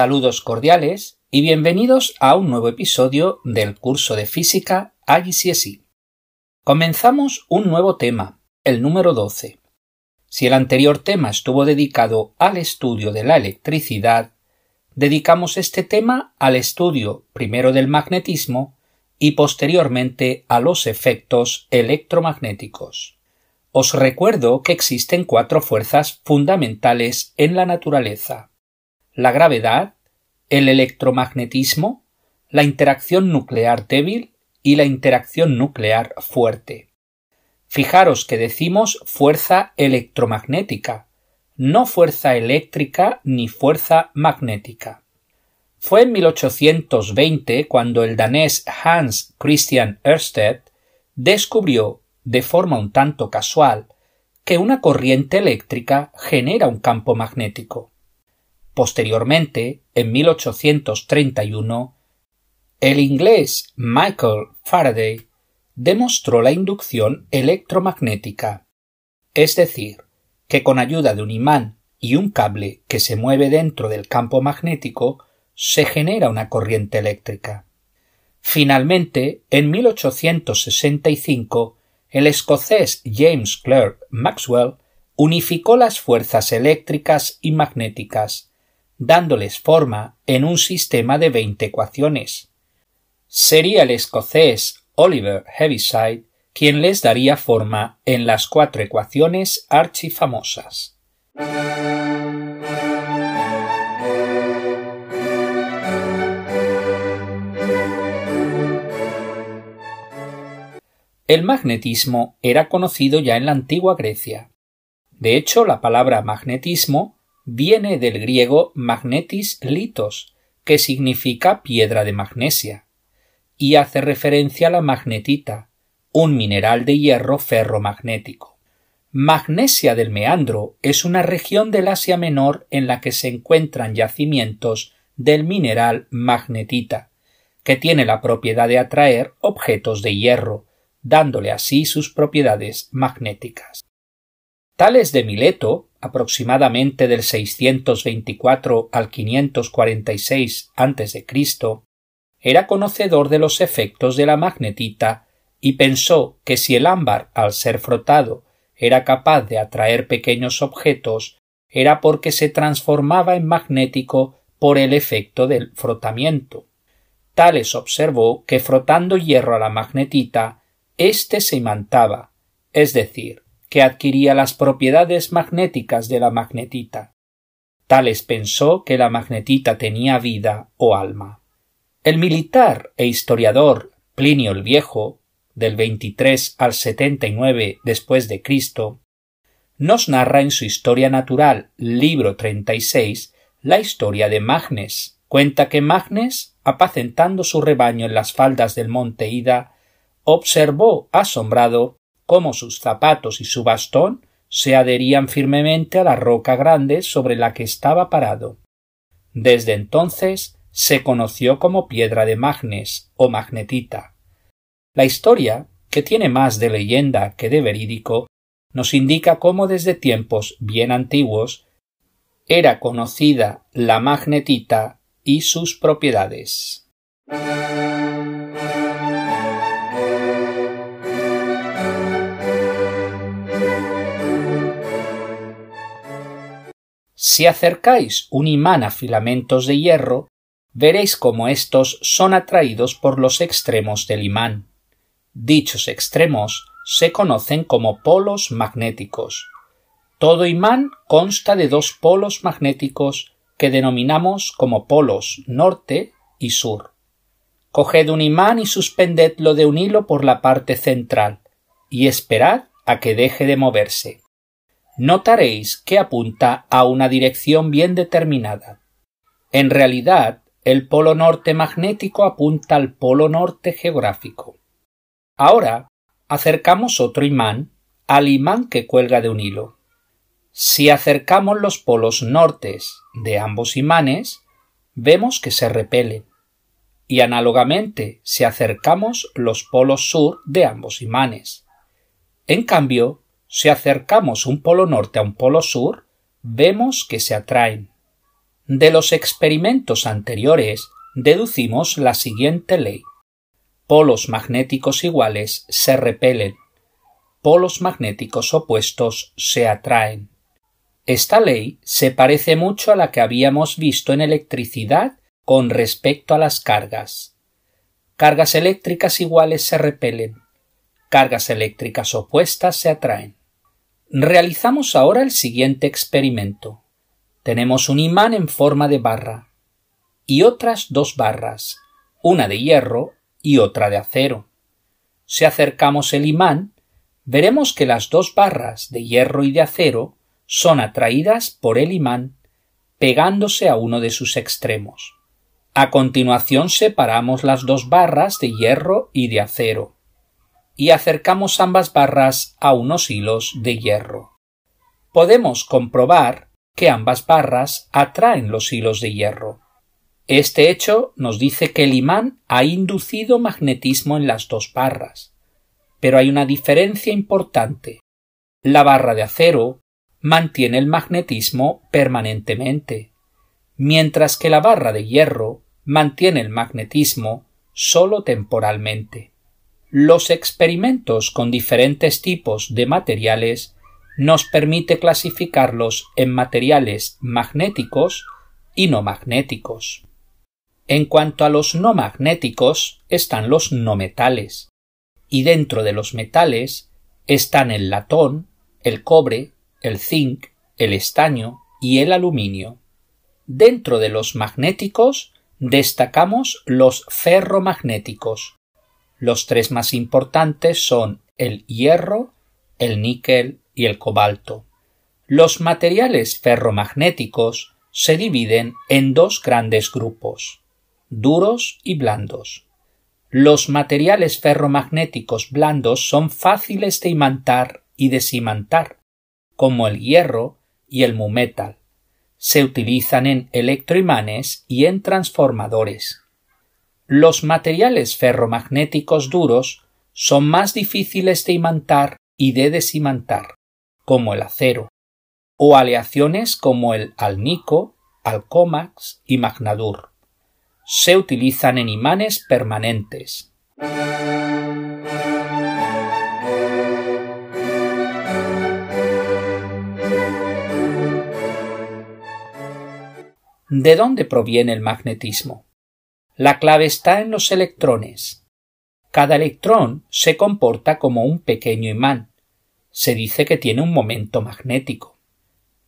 Saludos cordiales y bienvenidos a un nuevo episodio del curso de física IGCSE. Comenzamos un nuevo tema, el número 12. Si el anterior tema estuvo dedicado al estudio de la electricidad, dedicamos este tema al estudio primero del magnetismo y posteriormente a los efectos electromagnéticos. Os recuerdo que existen cuatro fuerzas fundamentales en la naturaleza la gravedad, el electromagnetismo, la interacción nuclear débil y la interacción nuclear fuerte. Fijaros que decimos fuerza electromagnética, no fuerza eléctrica ni fuerza magnética. Fue en 1820 cuando el danés Hans Christian Ørsted descubrió, de forma un tanto casual, que una corriente eléctrica genera un campo magnético. Posteriormente, en 1831, el inglés Michael Faraday demostró la inducción electromagnética, es decir, que con ayuda de un imán y un cable que se mueve dentro del campo magnético se genera una corriente eléctrica. Finalmente, en 1865, el escocés James Clerk Maxwell unificó las fuerzas eléctricas y magnéticas dándoles forma en un sistema de veinte ecuaciones. Sería el escocés Oliver Heaviside quien les daría forma en las cuatro ecuaciones archifamosas. El magnetismo era conocido ya en la antigua Grecia. De hecho, la palabra magnetismo viene del griego magnetis litos, que significa piedra de magnesia, y hace referencia a la magnetita, un mineral de hierro ferromagnético. Magnesia del Meandro es una región del Asia Menor en la que se encuentran yacimientos del mineral magnetita, que tiene la propiedad de atraer objetos de hierro, dándole así sus propiedades magnéticas. Tales de Mileto aproximadamente del 624 al 546 a.C., era conocedor de los efectos de la magnetita y pensó que si el ámbar, al ser frotado, era capaz de atraer pequeños objetos, era porque se transformaba en magnético por el efecto del frotamiento. Tales observó que frotando hierro a la magnetita, éste se imantaba, es decir, que adquiría las propiedades magnéticas de la magnetita. Tales pensó que la magnetita tenía vida o alma. El militar e historiador Plinio el Viejo, del 23 al 79 después de Cristo, nos narra en su Historia Natural, libro 36, la historia de Magnes. Cuenta que Magnes, apacentando su rebaño en las faldas del monte Ida, observó asombrado cómo sus zapatos y su bastón se adherían firmemente a la roca grande sobre la que estaba parado. Desde entonces se conoció como piedra de magnes o magnetita. La historia, que tiene más de leyenda que de verídico, nos indica cómo desde tiempos bien antiguos era conocida la magnetita y sus propiedades. Si acercáis un imán a filamentos de hierro, veréis cómo éstos son atraídos por los extremos del imán. Dichos extremos se conocen como polos magnéticos. Todo imán consta de dos polos magnéticos que denominamos como polos norte y sur. Coged un imán y suspendedlo de un hilo por la parte central, y esperad a que deje de moverse notaréis que apunta a una dirección bien determinada. En realidad, el polo norte magnético apunta al polo norte geográfico. Ahora acercamos otro imán al imán que cuelga de un hilo. Si acercamos los polos nortes de ambos imanes, vemos que se repelen. Y análogamente, si acercamos los polos sur de ambos imanes. En cambio, si acercamos un polo norte a un polo sur, vemos que se atraen. De los experimentos anteriores deducimos la siguiente ley. Polos magnéticos iguales se repelen. Polos magnéticos opuestos se atraen. Esta ley se parece mucho a la que habíamos visto en electricidad con respecto a las cargas. Cargas eléctricas iguales se repelen. Cargas eléctricas opuestas se atraen. Realizamos ahora el siguiente experimento. Tenemos un imán en forma de barra y otras dos barras, una de hierro y otra de acero. Si acercamos el imán, veremos que las dos barras de hierro y de acero son atraídas por el imán pegándose a uno de sus extremos. A continuación separamos las dos barras de hierro y de acero y acercamos ambas barras a unos hilos de hierro. Podemos comprobar que ambas barras atraen los hilos de hierro. Este hecho nos dice que el imán ha inducido magnetismo en las dos barras. Pero hay una diferencia importante. La barra de acero mantiene el magnetismo permanentemente, mientras que la barra de hierro mantiene el magnetismo solo temporalmente. Los experimentos con diferentes tipos de materiales nos permite clasificarlos en materiales magnéticos y no magnéticos. En cuanto a los no magnéticos están los no metales, y dentro de los metales están el latón, el cobre, el zinc, el estaño y el aluminio. Dentro de los magnéticos destacamos los ferromagnéticos. Los tres más importantes son el hierro, el níquel y el cobalto. Los materiales ferromagnéticos se dividen en dos grandes grupos, duros y blandos. Los materiales ferromagnéticos blandos son fáciles de imantar y desimantar, como el hierro y el mumetal. Se utilizan en electroimanes y en transformadores. Los materiales ferromagnéticos duros son más difíciles de imantar y de desimantar, como el acero, o aleaciones como el alnico, alcomax y magnadur. Se utilizan en imanes permanentes. ¿De dónde proviene el magnetismo? La clave está en los electrones. Cada electrón se comporta como un pequeño imán. Se dice que tiene un momento magnético.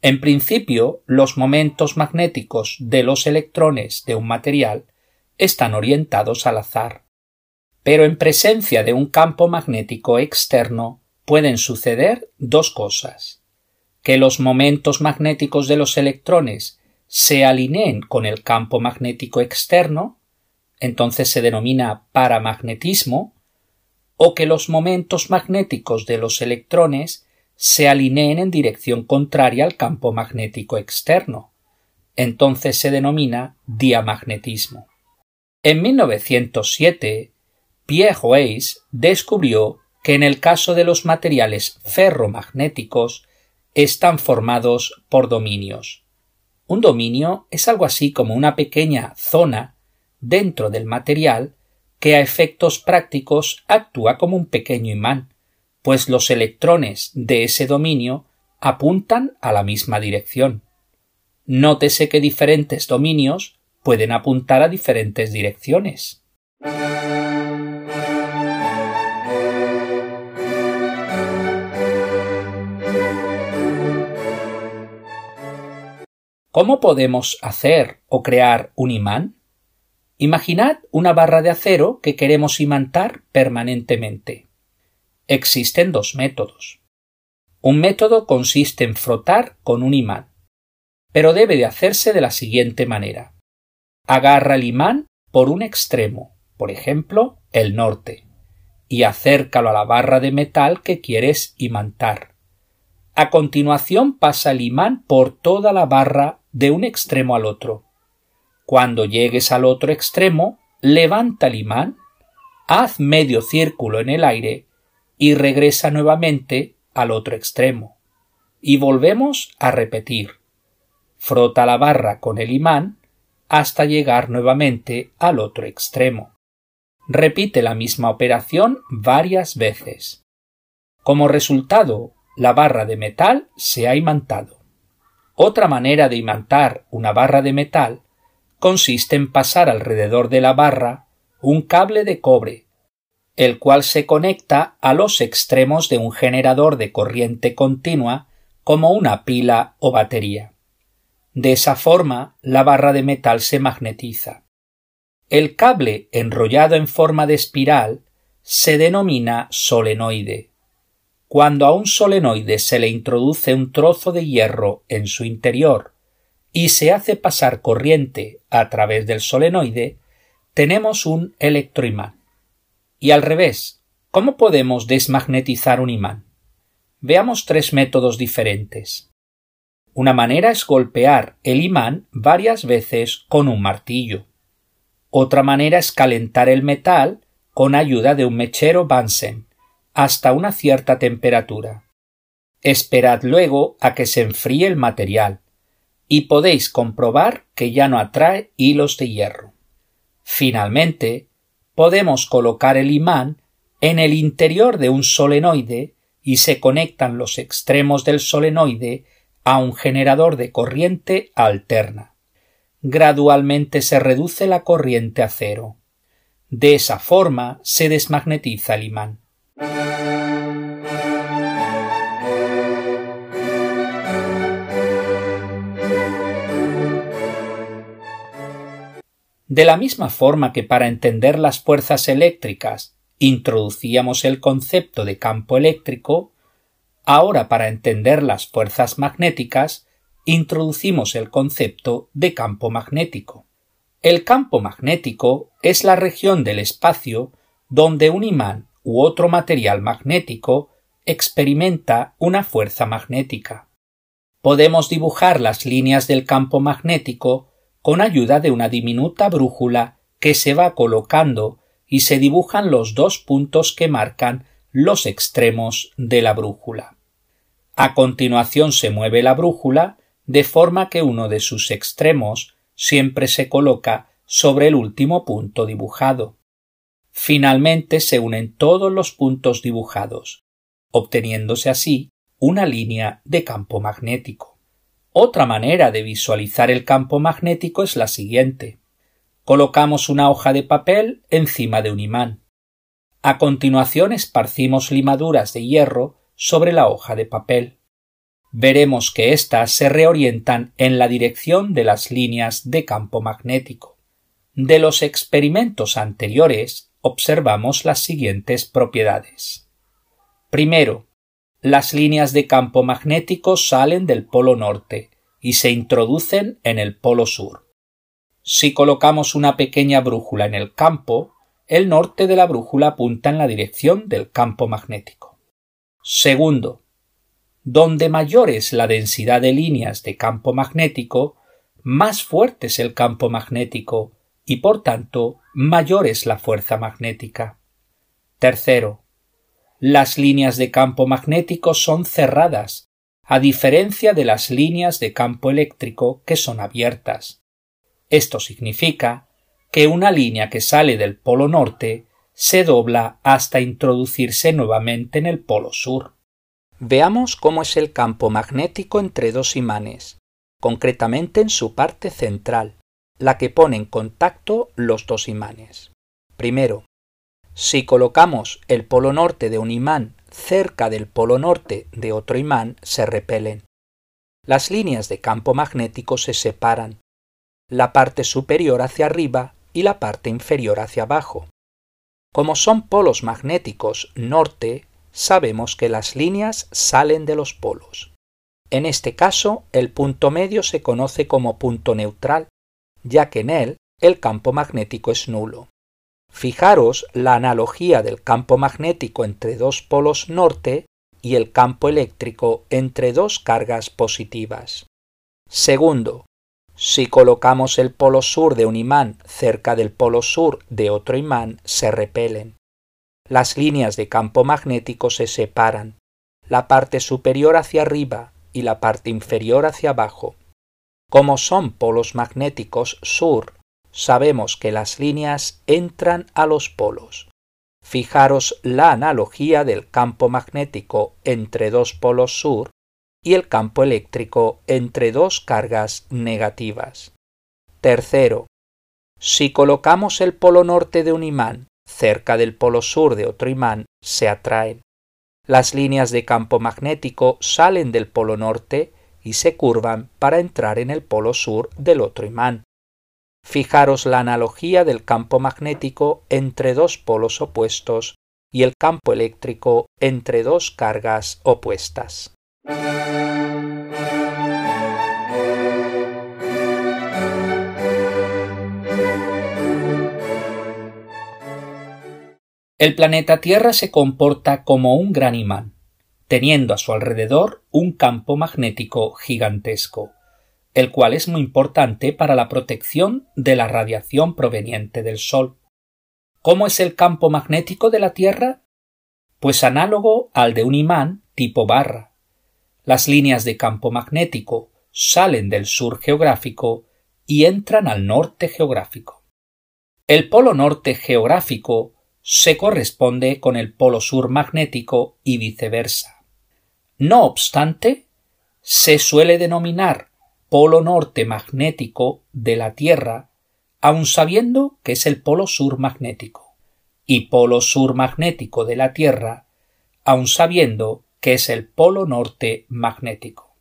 En principio, los momentos magnéticos de los electrones de un material están orientados al azar. Pero en presencia de un campo magnético externo pueden suceder dos cosas que los momentos magnéticos de los electrones se alineen con el campo magnético externo, entonces se denomina paramagnetismo, o que los momentos magnéticos de los electrones se alineen en dirección contraria al campo magnético externo, entonces se denomina diamagnetismo. En 1907, Pierre Weiss descubrió que en el caso de los materiales ferromagnéticos están formados por dominios. Un dominio es algo así como una pequeña zona dentro del material que a efectos prácticos actúa como un pequeño imán, pues los electrones de ese dominio apuntan a la misma dirección. Nótese que diferentes dominios pueden apuntar a diferentes direcciones. ¿Cómo podemos hacer o crear un imán? Imaginad una barra de acero que queremos imantar permanentemente. Existen dos métodos. Un método consiste en frotar con un imán, pero debe de hacerse de la siguiente manera. Agarra el imán por un extremo, por ejemplo, el norte, y acércalo a la barra de metal que quieres imantar. A continuación pasa el imán por toda la barra de un extremo al otro. Cuando llegues al otro extremo, levanta el imán, haz medio círculo en el aire y regresa nuevamente al otro extremo. Y volvemos a repetir. frota la barra con el imán hasta llegar nuevamente al otro extremo. Repite la misma operación varias veces. Como resultado, la barra de metal se ha imantado. Otra manera de imantar una barra de metal consiste en pasar alrededor de la barra un cable de cobre, el cual se conecta a los extremos de un generador de corriente continua como una pila o batería. De esa forma, la barra de metal se magnetiza. El cable enrollado en forma de espiral se denomina solenoide. Cuando a un solenoide se le introduce un trozo de hierro en su interior y se hace pasar corriente a través del solenoide, tenemos un electroimán. Y al revés, ¿cómo podemos desmagnetizar un imán? Veamos tres métodos diferentes. Una manera es golpear el imán varias veces con un martillo. Otra manera es calentar el metal con ayuda de un mechero Bunsen hasta una cierta temperatura. Esperad luego a que se enfríe el material y podéis comprobar que ya no atrae hilos de hierro. Finalmente, podemos colocar el imán en el interior de un solenoide y se conectan los extremos del solenoide a un generador de corriente alterna. Gradualmente se reduce la corriente a cero. De esa forma se desmagnetiza el imán. De la misma forma que para entender las fuerzas eléctricas introducíamos el concepto de campo eléctrico, ahora para entender las fuerzas magnéticas introducimos el concepto de campo magnético. El campo magnético es la región del espacio donde un imán u otro material magnético experimenta una fuerza magnética. Podemos dibujar las líneas del campo magnético con ayuda de una diminuta brújula que se va colocando y se dibujan los dos puntos que marcan los extremos de la brújula. A continuación se mueve la brújula de forma que uno de sus extremos siempre se coloca sobre el último punto dibujado. Finalmente se unen todos los puntos dibujados, obteniéndose así una línea de campo magnético. Otra manera de visualizar el campo magnético es la siguiente. Colocamos una hoja de papel encima de un imán. A continuación esparcimos limaduras de hierro sobre la hoja de papel. Veremos que éstas se reorientan en la dirección de las líneas de campo magnético. De los experimentos anteriores observamos las siguientes propiedades. Primero, las líneas de campo magnético salen del polo norte y se introducen en el polo sur. Si colocamos una pequeña brújula en el campo, el norte de la brújula apunta en la dirección del campo magnético. Segundo, donde mayor es la densidad de líneas de campo magnético, más fuerte es el campo magnético y por tanto mayor es la fuerza magnética. Tercero, las líneas de campo magnético son cerradas, a diferencia de las líneas de campo eléctrico que son abiertas. Esto significa que una línea que sale del polo norte se dobla hasta introducirse nuevamente en el polo sur. Veamos cómo es el campo magnético entre dos imanes, concretamente en su parte central, la que pone en contacto los dos imanes. Primero, si colocamos el polo norte de un imán cerca del polo norte de otro imán, se repelen. Las líneas de campo magnético se separan la parte superior hacia arriba y la parte inferior hacia abajo. Como son polos magnéticos norte, sabemos que las líneas salen de los polos. En este caso, el punto medio se conoce como punto neutral, ya que en él el campo magnético es nulo. Fijaros la analogía del campo magnético entre dos polos norte y el campo eléctrico entre dos cargas positivas. Segundo, si colocamos el polo sur de un imán cerca del polo sur de otro imán, se repelen. Las líneas de campo magnético se separan, la parte superior hacia arriba y la parte inferior hacia abajo. Como son polos magnéticos sur, sabemos que las líneas entran a los polos. Fijaros la analogía del campo magnético entre dos polos sur y el campo eléctrico entre dos cargas negativas. Tercero, si colocamos el polo norte de un imán cerca del polo sur de otro imán, se atraen. Las líneas de campo magnético salen del polo norte y se curvan para entrar en el polo sur del otro imán. Fijaros la analogía del campo magnético entre dos polos opuestos y el campo eléctrico entre dos cargas opuestas. El planeta Tierra se comporta como un gran imán, teniendo a su alrededor un campo magnético gigantesco, el cual es muy importante para la protección de la radiación proveniente del Sol. ¿Cómo es el campo magnético de la Tierra? Pues análogo al de un imán tipo barra. Las líneas de campo magnético salen del sur geográfico y entran al norte geográfico. El polo norte geográfico se corresponde con el polo sur magnético y viceversa. No obstante, se suele denominar polo norte magnético de la Tierra, aun sabiendo que es el polo sur magnético, y polo sur magnético de la Tierra, aun sabiendo que es el polo norte magnético.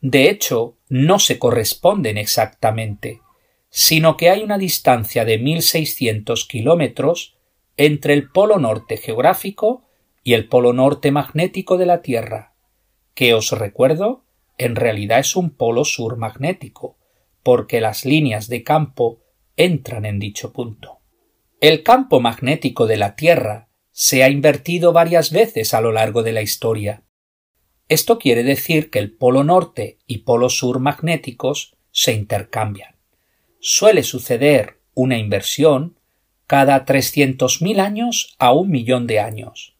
De hecho, no se corresponden exactamente, sino que hay una distancia de 1600 kilómetros entre el polo norte geográfico y el polo norte magnético de la Tierra, que os recuerdo, en realidad es un polo sur magnético, porque las líneas de campo entran en dicho punto. El campo magnético de la Tierra se ha invertido varias veces a lo largo de la historia. Esto quiere decir que el polo norte y polo sur magnéticos se intercambian. Suele suceder una inversión cada mil años a un millón de años.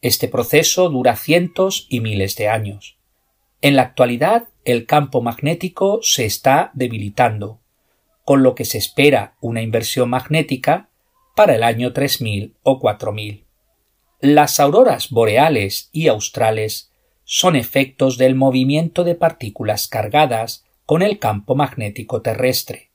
Este proceso dura cientos y miles de años. En la actualidad, el campo magnético se está debilitando, con lo que se espera una inversión magnética para el año 3000 o 4000. Las auroras boreales y australes son efectos del movimiento de partículas cargadas con el campo magnético terrestre.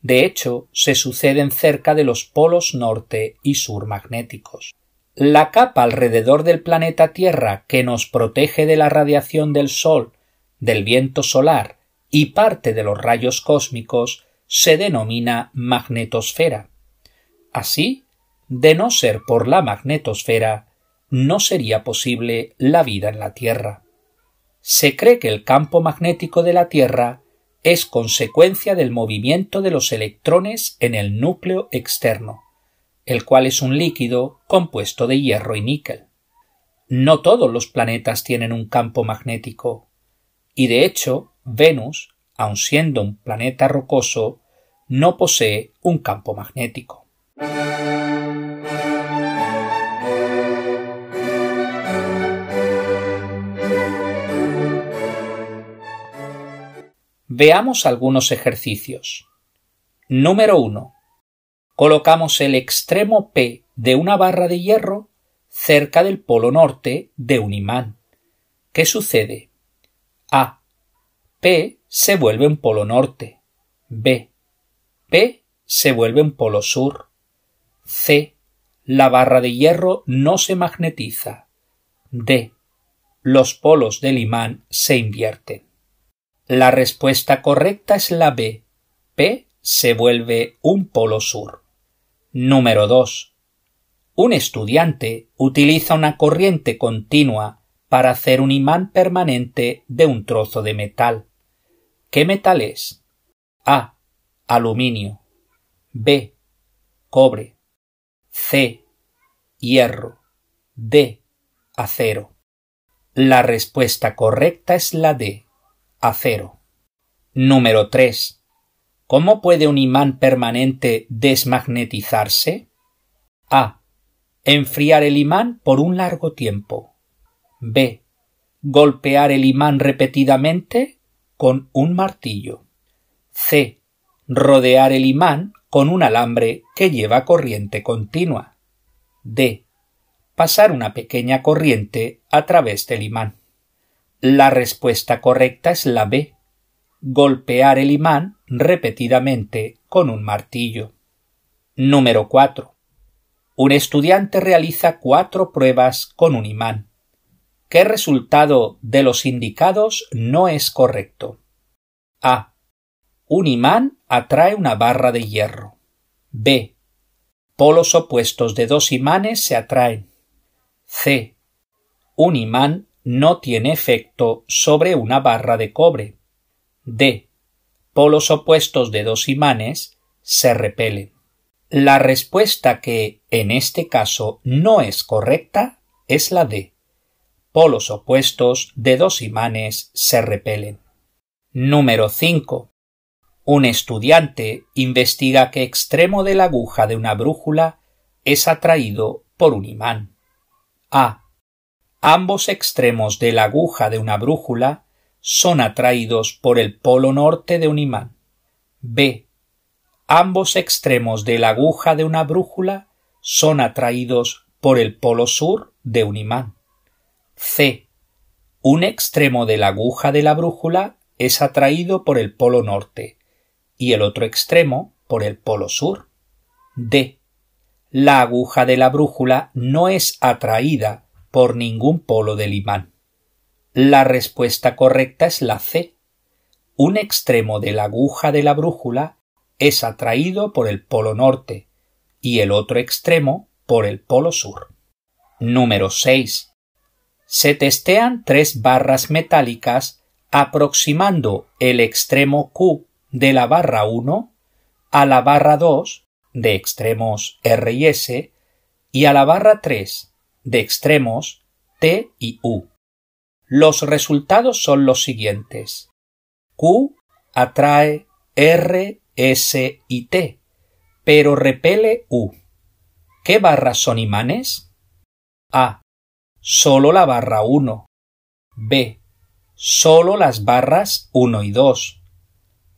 De hecho, se suceden cerca de los polos norte y sur magnéticos. La capa alrededor del planeta Tierra que nos protege de la radiación del Sol, del viento solar y parte de los rayos cósmicos se denomina magnetosfera. Así, de no ser por la magnetosfera, no sería posible la vida en la Tierra. Se cree que el campo magnético de la Tierra es consecuencia del movimiento de los electrones en el núcleo externo, el cual es un líquido compuesto de hierro y níquel. No todos los planetas tienen un campo magnético, y de hecho Venus, aun siendo un planeta rocoso, no posee un campo magnético. Veamos algunos ejercicios. Número 1. Colocamos el extremo P de una barra de hierro cerca del polo norte de un imán. ¿Qué sucede? A. P se vuelve un polo norte. B. P se vuelve un polo sur. C. La barra de hierro no se magnetiza. D. Los polos del imán se invierten. La respuesta correcta es la B. P se vuelve un polo sur. Número 2. Un estudiante utiliza una corriente continua para hacer un imán permanente de un trozo de metal. ¿Qué metal es? A. Aluminio. B. Cobre. C. Hierro. D. Acero. La respuesta correcta es la D acero. Número 3. ¿Cómo puede un imán permanente desmagnetizarse? A. Enfriar el imán por un largo tiempo. B. Golpear el imán repetidamente con un martillo. C. Rodear el imán con un alambre que lleva corriente continua. D. Pasar una pequeña corriente a través del imán. La respuesta correcta es la B. Golpear el imán repetidamente con un martillo. Número 4. Un estudiante realiza cuatro pruebas con un imán. ¿Qué resultado de los indicados no es correcto? A. Un imán atrae una barra de hierro. B. Polos opuestos de dos imanes se atraen. C. Un imán no tiene efecto sobre una barra de cobre. D. Polos opuestos de dos imanes se repelen. La respuesta que, en este caso, no es correcta es la D. Polos opuestos de dos imanes se repelen. Número 5. Un estudiante investiga qué extremo de la aguja de una brújula es atraído por un imán. A. Ambos extremos de la aguja de una brújula son atraídos por el polo norte de un imán. B. Ambos extremos de la aguja de una brújula son atraídos por el polo sur de un imán. C. Un extremo de la aguja de la brújula es atraído por el polo norte y el otro extremo por el polo sur. D. La aguja de la brújula no es atraída por ningún polo del imán. La respuesta correcta es la C. Un extremo de la aguja de la brújula es atraído por el polo norte y el otro extremo por el polo sur. Número 6. Se testean tres barras metálicas aproximando el extremo Q de la barra 1 a la barra 2 de extremos R y S y a la barra 3 de extremos T y U. Los resultados son los siguientes. Q atrae R, S y T, pero repele U. ¿Qué barras son imanes? A. Solo la barra 1. B. Solo las barras 1 y 2.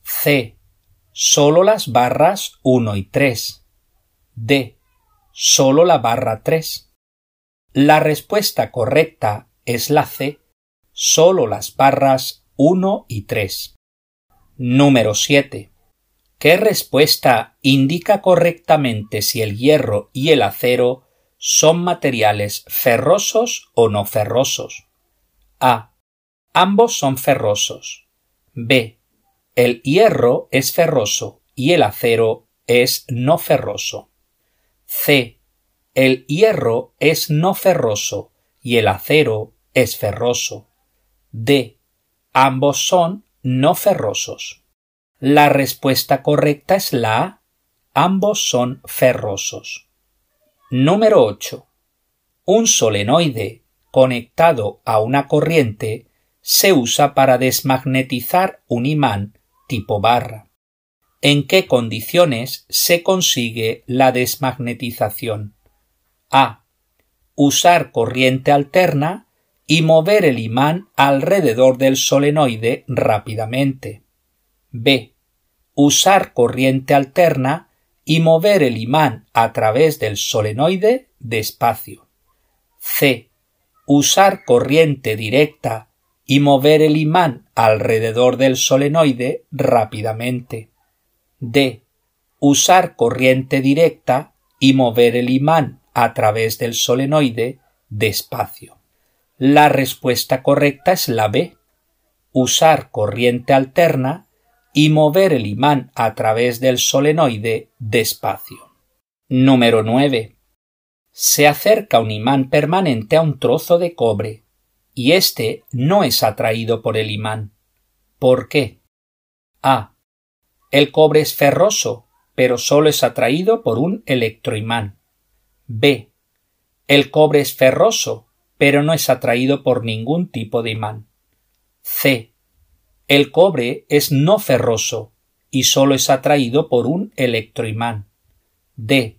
C. Solo las barras 1 y 3. D. Solo la barra 3. La respuesta correcta es la C solo las barras 1 y 3. Número 7. ¿Qué respuesta indica correctamente si el hierro y el acero son materiales ferrosos o no ferrosos? A. Ambos son ferrosos. B. El hierro es ferroso y el acero es no ferroso. C. El hierro es no ferroso y el acero es ferroso. D. Ambos son no ferrosos. La respuesta correcta es la A. Ambos son ferrosos. Número 8. Un solenoide conectado a una corriente se usa para desmagnetizar un imán tipo barra. ¿En qué condiciones se consigue la desmagnetización? A. Usar corriente alterna y mover el imán alrededor del solenoide rápidamente. B. Usar corriente alterna y mover el imán a través del solenoide despacio. C. Usar corriente directa y mover el imán alrededor del solenoide rápidamente. D. Usar corriente directa y mover el imán a través del solenoide despacio. La respuesta correcta es la B. Usar corriente alterna y mover el imán a través del solenoide despacio. Número 9. Se acerca un imán permanente a un trozo de cobre y éste no es atraído por el imán. ¿Por qué? A. El cobre es ferroso, pero solo es atraído por un electroimán. B. El cobre es ferroso, pero no es atraído por ningún tipo de imán. C. El cobre es no ferroso y solo es atraído por un electroimán. D.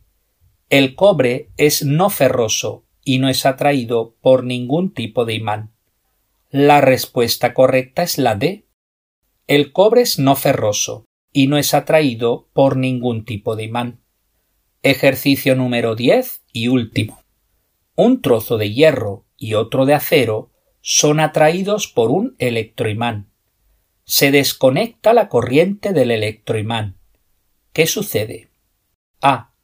El cobre es no ferroso y no es atraído por ningún tipo de imán. La respuesta correcta es la D. El cobre es no ferroso y no es atraído por ningún tipo de imán. Ejercicio número 10 y último. Un trozo de hierro y otro de acero son atraídos por un electroimán. Se desconecta la corriente del electroimán. ¿Qué sucede? A.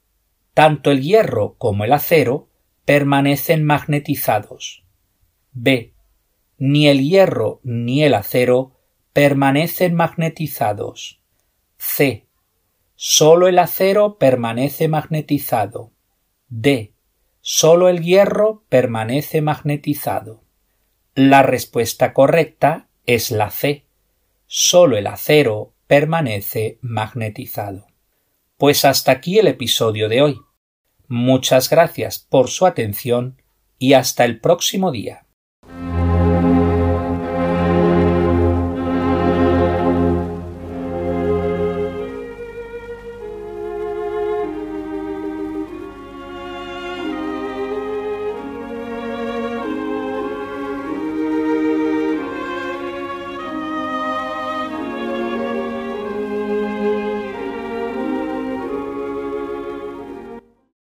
Tanto el hierro como el acero permanecen magnetizados. B. Ni el hierro ni el acero permanecen magnetizados. C. Solo el acero permanece magnetizado. D. Solo el hierro permanece magnetizado. La respuesta correcta es la C. Solo el acero permanece magnetizado. Pues hasta aquí el episodio de hoy. Muchas gracias por su atención y hasta el próximo día.